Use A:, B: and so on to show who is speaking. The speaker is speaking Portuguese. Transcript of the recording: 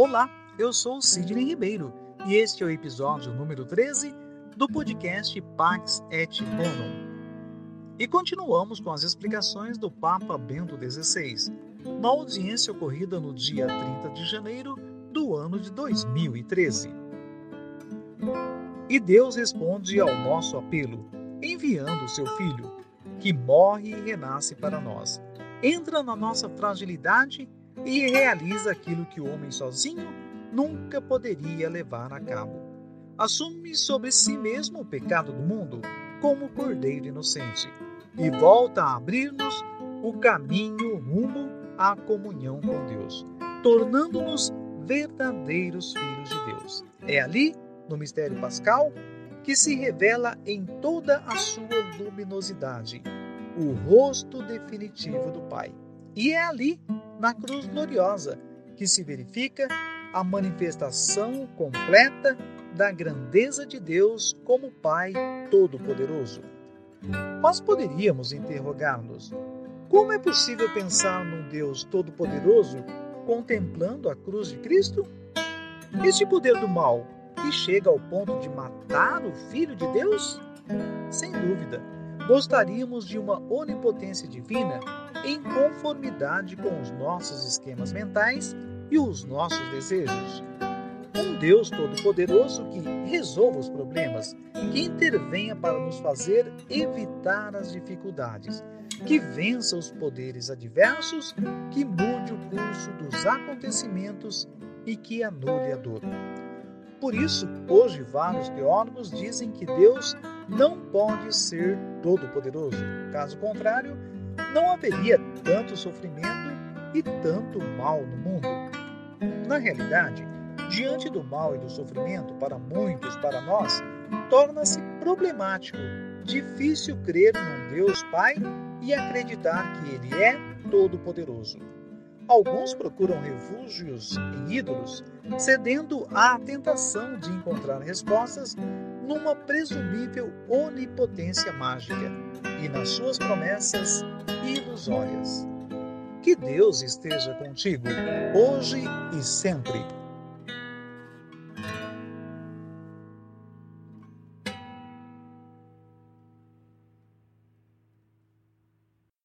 A: Olá, eu sou Sidney Ribeiro e este é o episódio número 13 do podcast Pax et Bonum. E continuamos com as explicações do Papa Bento XVI, na audiência ocorrida no dia 30 de janeiro do ano de 2013. E Deus responde ao nosso apelo, enviando o seu Filho, que morre e renasce para nós. Entra na nossa fragilidade e realiza aquilo que o homem sozinho nunca poderia levar a cabo. Assume sobre si mesmo o pecado do mundo como cordeiro inocente e volta a abrir-nos o caminho rumo à comunhão com Deus, tornando-nos verdadeiros filhos de Deus. É ali, no mistério pascal, que se revela em toda a sua luminosidade o rosto definitivo do Pai. E é ali na cruz gloriosa, que se verifica a manifestação completa da grandeza de Deus como Pai Todo-Poderoso. Mas poderíamos interrogar-nos: como é possível pensar num Deus Todo-Poderoso contemplando a cruz de Cristo? Este poder do mal que chega ao ponto de matar o Filho de Deus? Sem dúvida, gostaríamos de uma onipotência divina em conformidade com os nossos esquemas mentais e os nossos desejos. Um Deus Todo-Poderoso que resolva os problemas, que intervenha para nos fazer evitar as dificuldades, que vença os poderes adversos, que mude o curso dos acontecimentos e que anule a dor. Por isso, hoje vários teólogos dizem que Deus não pode ser todo-poderoso. Caso contrário, não haveria tanto sofrimento e tanto mal no mundo. Na realidade, diante do mal e do sofrimento para muitos, para nós, torna-se problemático, difícil crer num Deus Pai e acreditar que Ele é todo-poderoso. Alguns procuram refúgios em ídolos, cedendo à tentação de encontrar respostas numa presumível onipotência mágica e nas suas promessas ilusórias. Que Deus esteja contigo, hoje e sempre.